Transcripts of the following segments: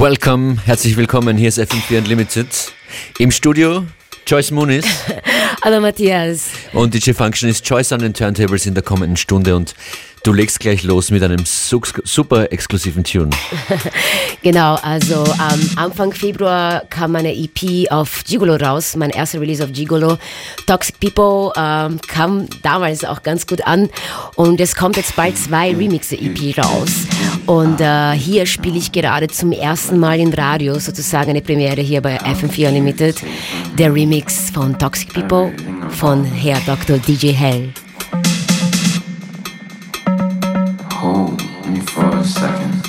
Welcome, herzlich willkommen. Hier ist FM4 Unlimited. Im Studio Joyce Muniz. Hallo Matthias. Und DJ Function ist Joyce an den Turntables in der kommenden Stunde und du legst gleich los mit einem super exklusiven Tune. genau, also am Anfang Februar kam meine EP auf Gigolo raus, mein erster Release auf Gigolo. Toxic People ähm, kam damals auch ganz gut an und es kommt jetzt bald zwei Remixe-EP raus. Und äh, hier spiele ich gerade zum ersten Mal im Radio sozusagen eine Premiere hier bei FM4 Unlimited, der Remix von Toxic People von Herr Dr. DJ Hell. Hold me for a second.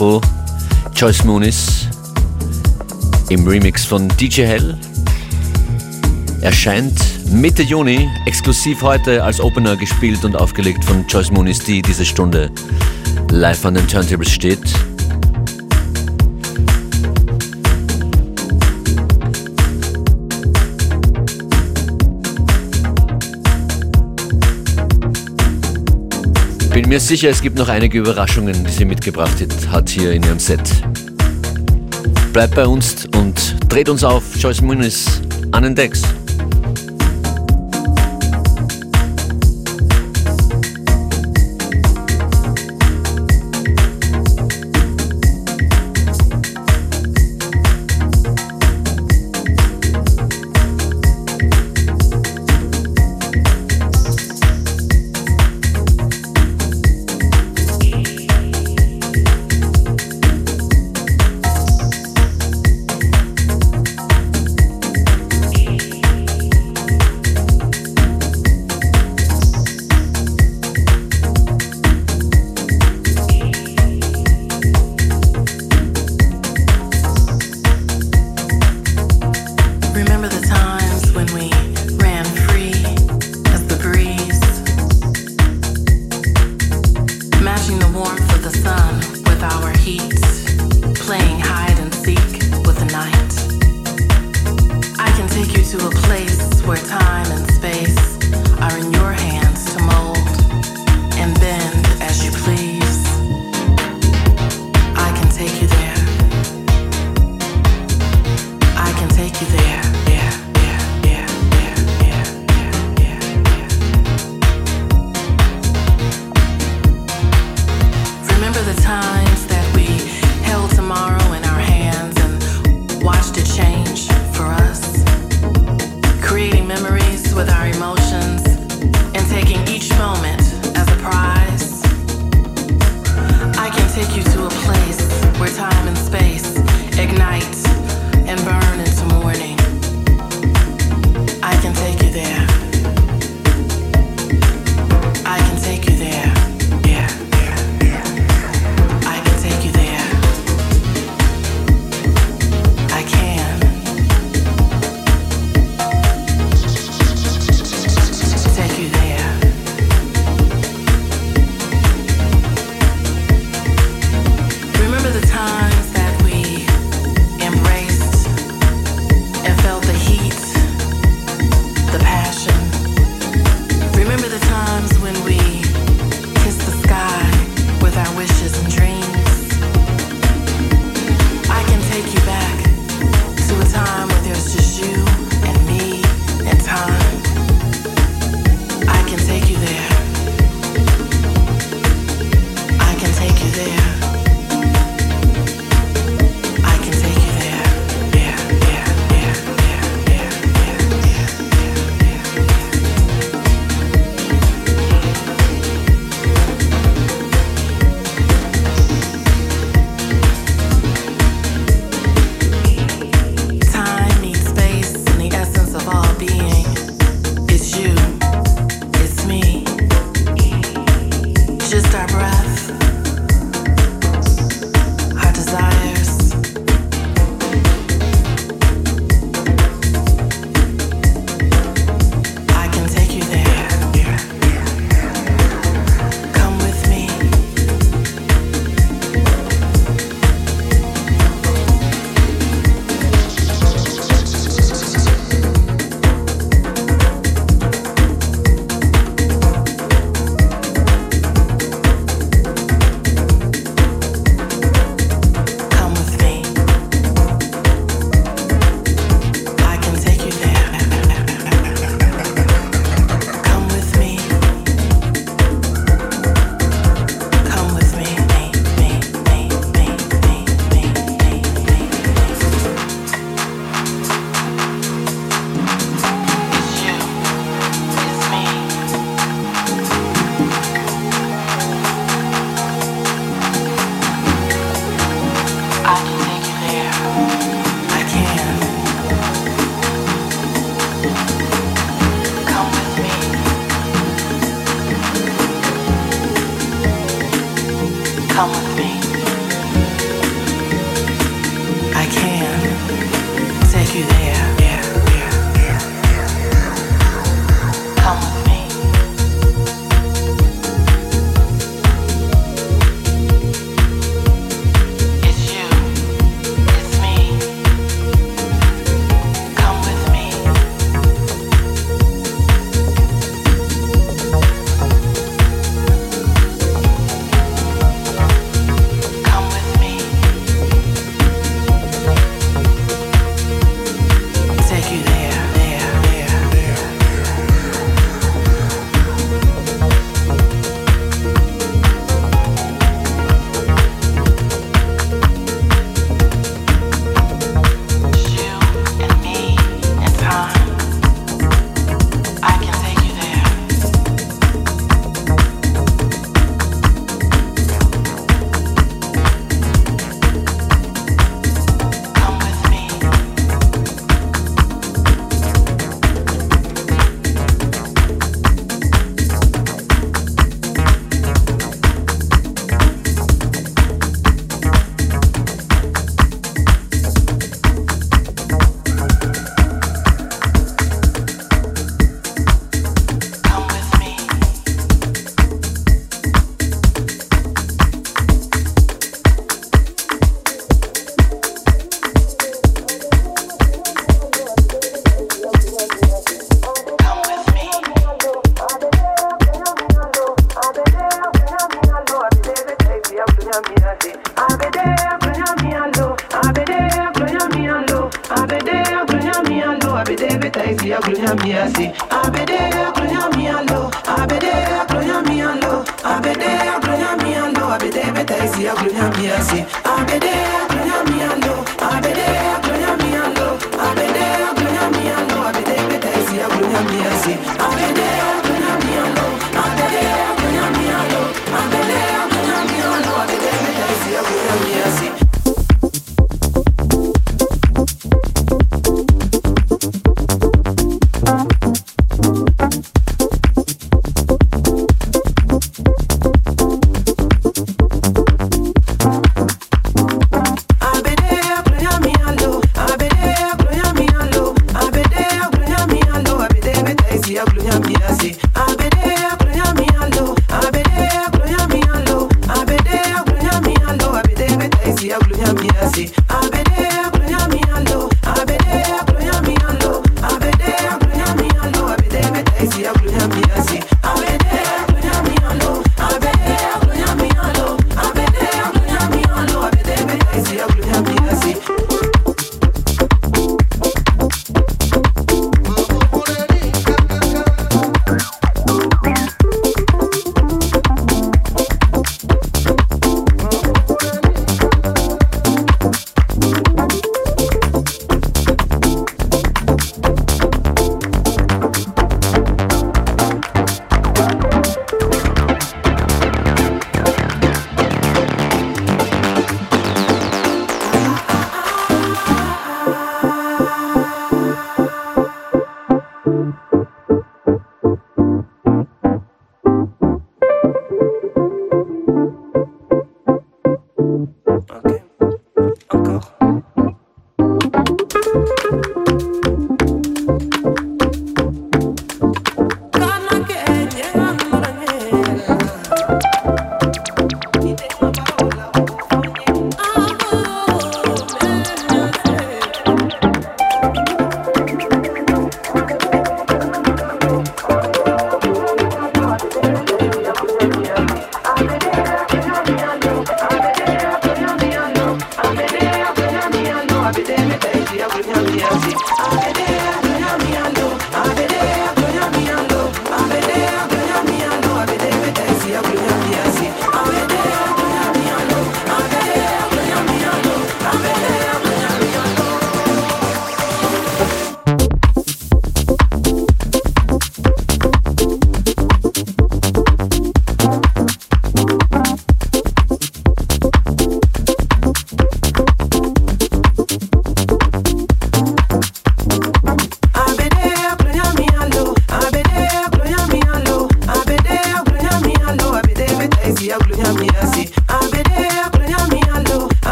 People, Joyce Moonis im Remix von DJ Hell. Erscheint Mitte Juni, exklusiv heute als Opener gespielt und aufgelegt von Joyce Moonis, die diese Stunde live an den Turntables steht. Bin mir sicher, es gibt noch einige Überraschungen, die sie mitgebracht hat hier in ihrem Set. Bleibt bei uns und dreht uns auf Joyce Muniz an den Decks.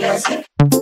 Yes.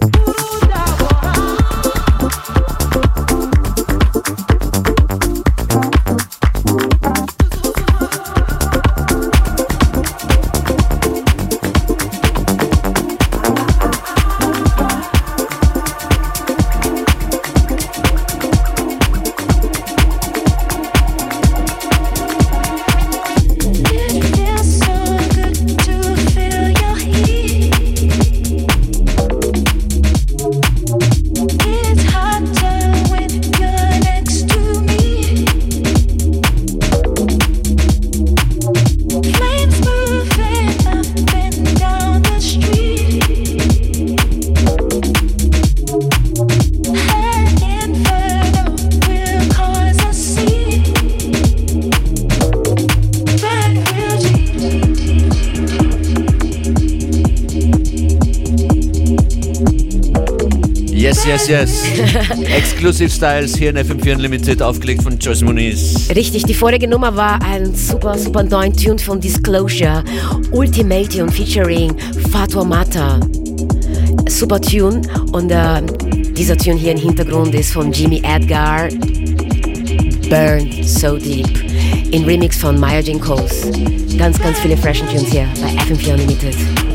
Yes. Exclusive Styles hier in FM4 Unlimited, aufgelegt von Joyce Muniz. Richtig, die vorige Nummer war ein super, super neuen Tune von Disclosure. Ultimation featuring Fatwa Mata. Super Tune. Und äh, dieser Tune hier im Hintergrund ist von Jimmy Edgar. Burn So Deep. In Remix von Maya Jane Coles. Ganz, ganz viele freshen Tunes hier bei FM4 Unlimited.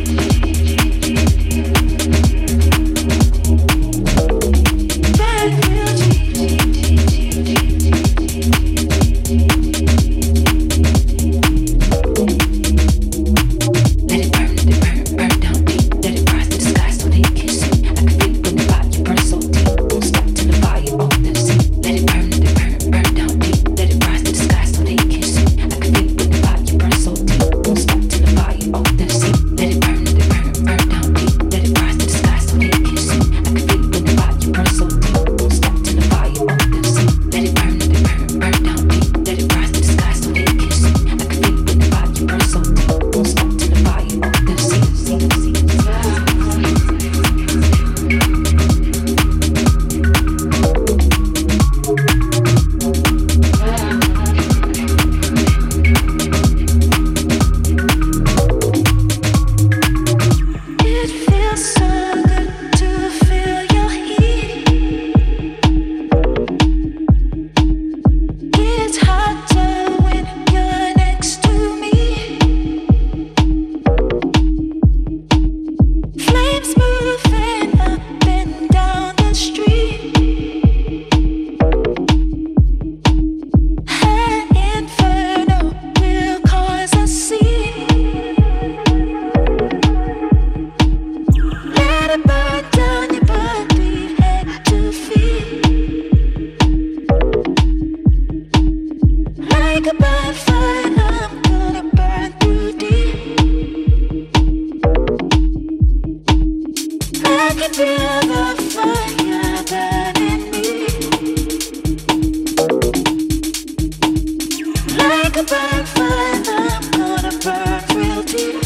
I'm gonna burn real deep.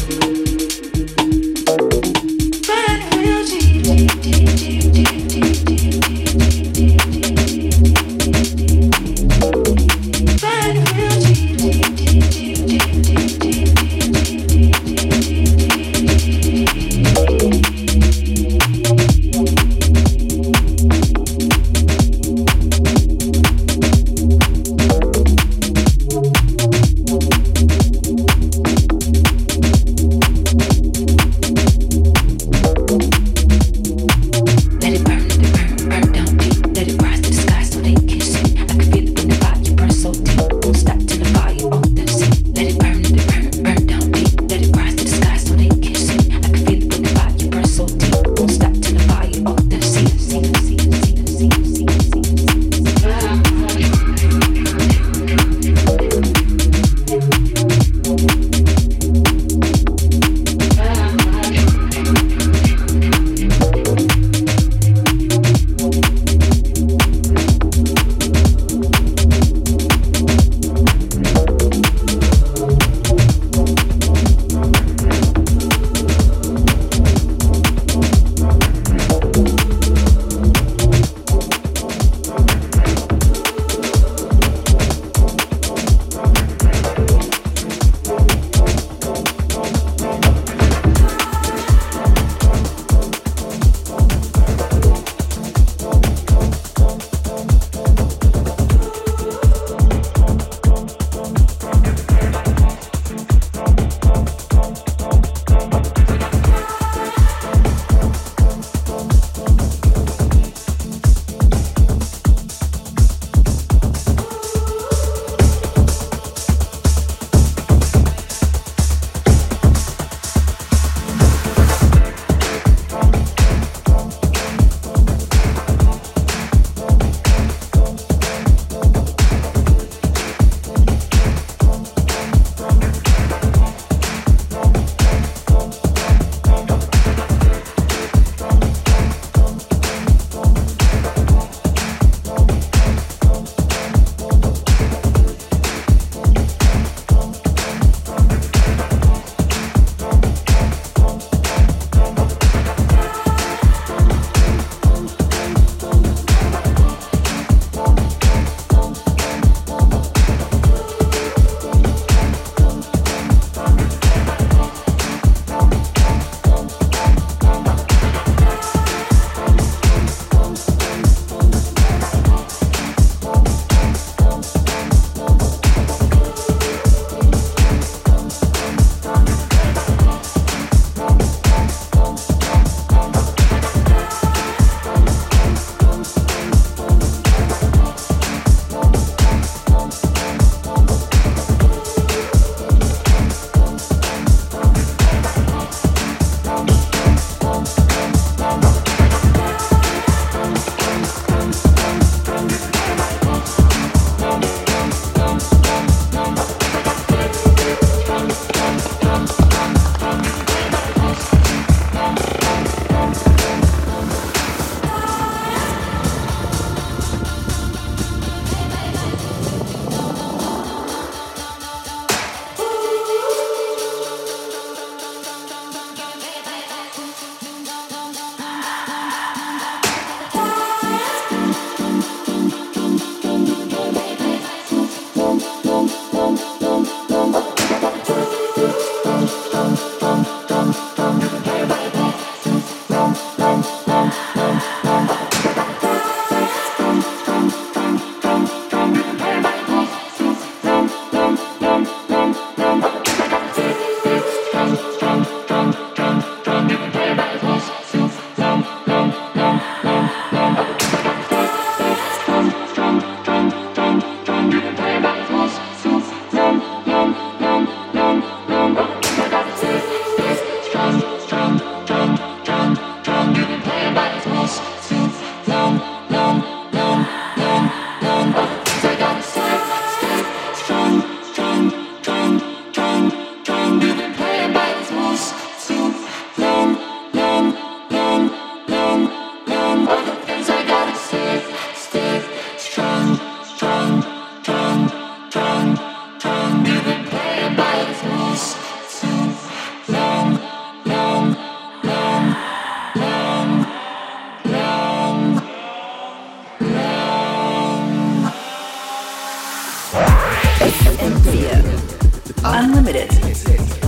Limited.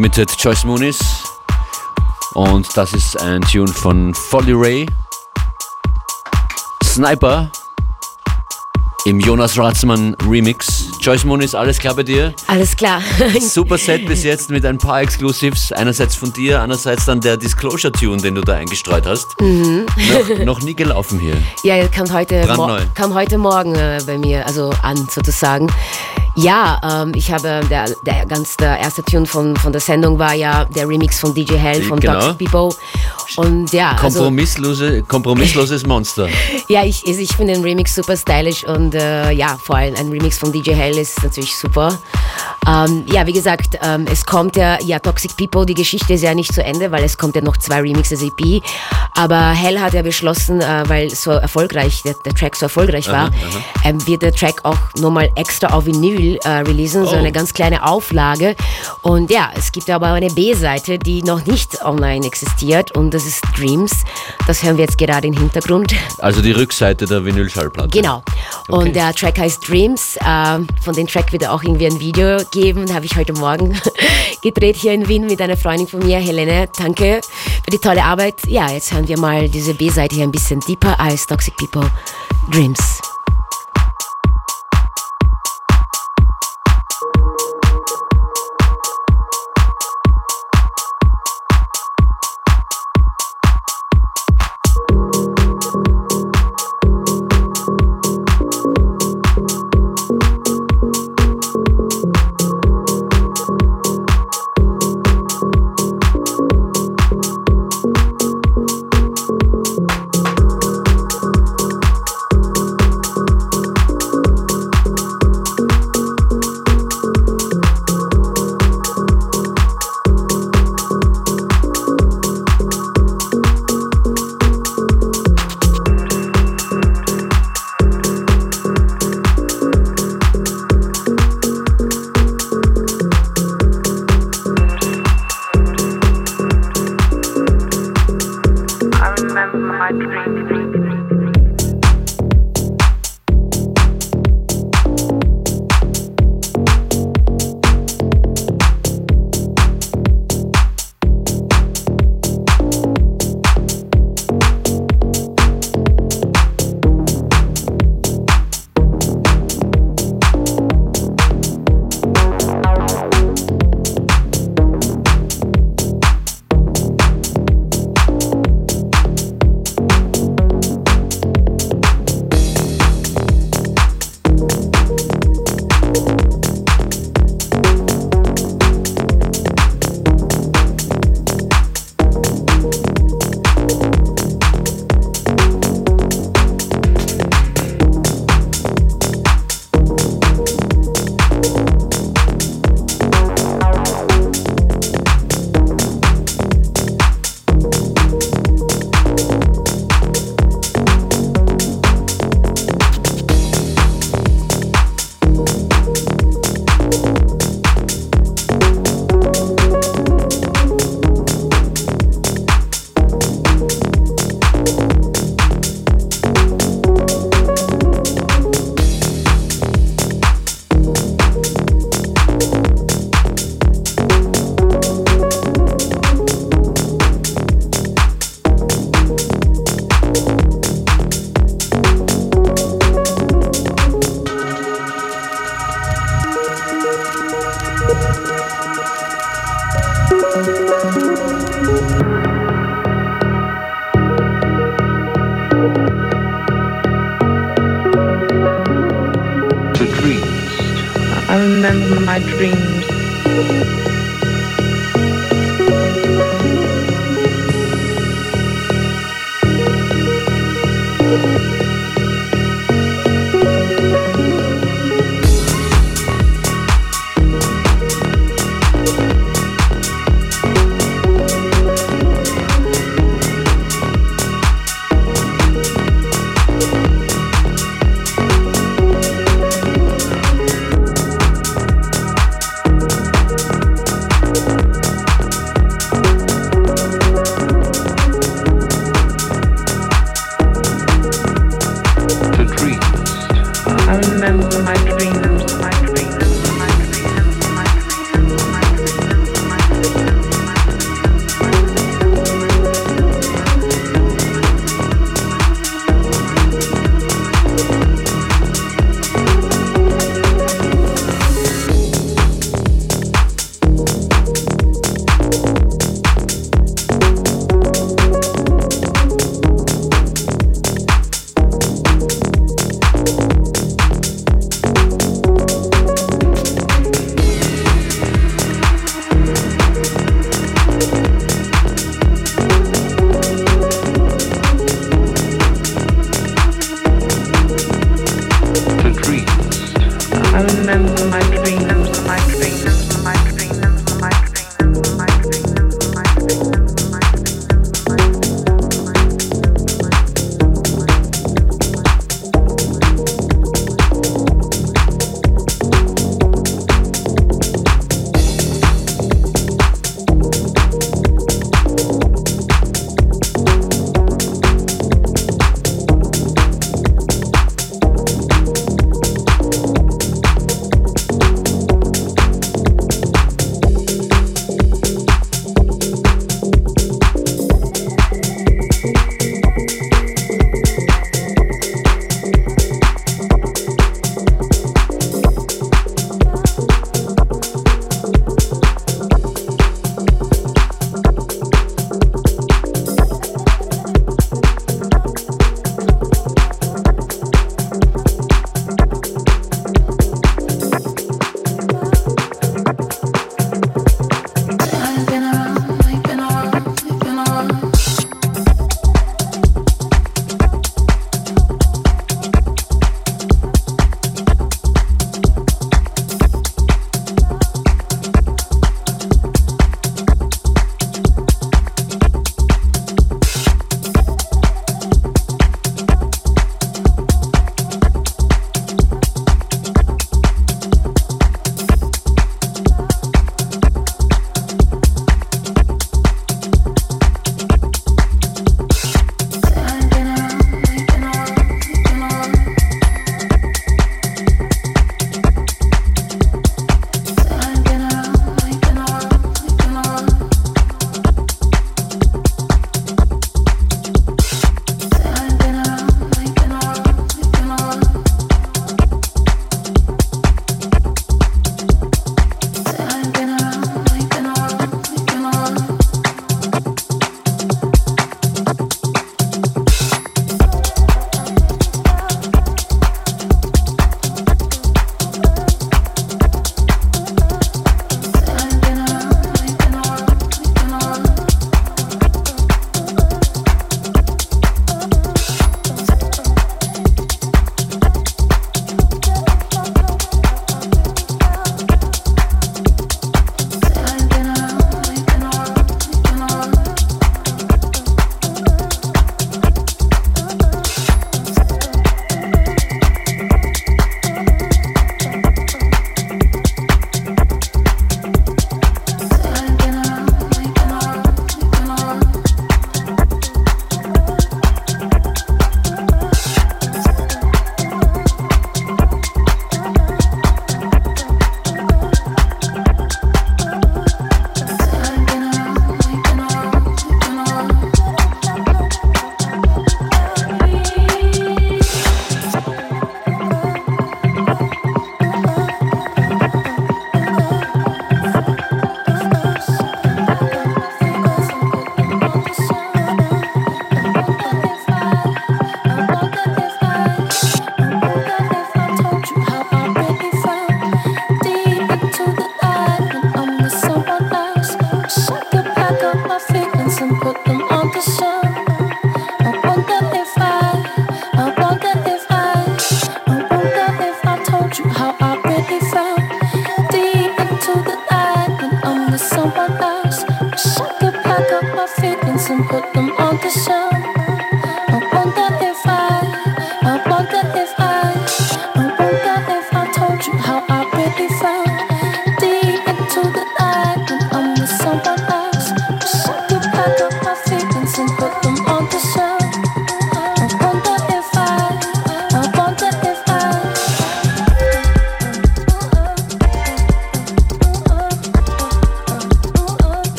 Unlimited Choice Moonis. Und das ist ein Tune von Folly Ray. Sniper im Jonas Ratzmann Remix. Joyce Moonis, alles klar bei dir? Alles klar. Super Set bis jetzt mit ein paar Exclusives. Einerseits von dir, andererseits dann der Disclosure-Tune, den du da eingestreut hast. Mhm. Noch, noch, nie gelaufen hier. Ja, kam heute, kam heute Morgen äh, bei mir also an sozusagen. Ja, ähm, ich habe der, der ganz der erste Tune von, von der Sendung war ja der Remix von DJ Hell von genau. Toxic People. Und ja, also Kompromisslose, also, kompromissloses Monster. ja, ich, ich finde den Remix super stylisch und äh, ja, vor allem ein Remix von DJ Hell ist natürlich super. Ähm, ja, wie gesagt, ähm, es kommt ja, ja, Toxic People, die Geschichte ist ja nicht zu Ende, weil es kommt ja noch zwei Remixes EP. Aber Hell hat ja beschlossen, äh, weil so erfolgreich, der, der, Track so erfolgreich war, aha, aha. Ähm, wird der Track auch nochmal extra auf Vinyl äh, releasen, oh. so eine ganz kleine Auflage. Und ja, es gibt aber eine B-Seite, die noch nicht online existiert und das ist Dreams. Das hören wir jetzt gerade im Hintergrund. Also die Rückseite der Vinylschallplatte. Genau. Okay. Und der Track heißt Dreams. Äh, von dem Track wird auch irgendwie ein Video geben. Habe ich heute Morgen gedreht hier in Wien mit einer Freundin von mir, Helene. Danke für die tolle Arbeit. Ja, jetzt hören wir mal diese B-Seite hier ein bisschen deeper als Toxic People. Dreams.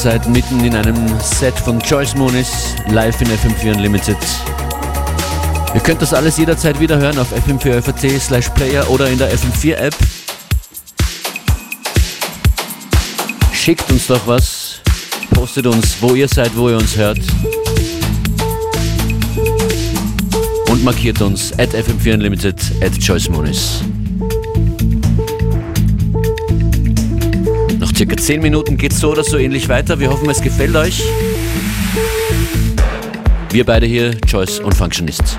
Seid mitten in einem Set von Joyce Moonis live in FM4 Unlimited. Ihr könnt das alles jederzeit wieder hören auf fm4 slash player oder in der FM4 App. Schickt uns doch was, postet uns, wo ihr seid, wo ihr uns hört. Und markiert uns at FM4 Unlimited at Joyce Moonis. Circa 10 Minuten geht es so oder so ähnlich weiter. Wir hoffen, es gefällt euch. Wir beide hier, Joyce und Functionist.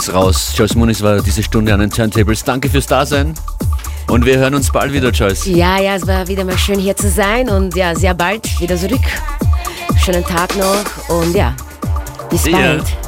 Ist raus. Joyce Muniz war diese Stunde an den Turntables. Danke fürs Dasein. Und wir hören uns bald wieder, Joyce. Ja, ja, es war wieder mal schön hier zu sein und ja, sehr bald wieder zurück. Schönen Tag noch und ja, bis See ya. bald.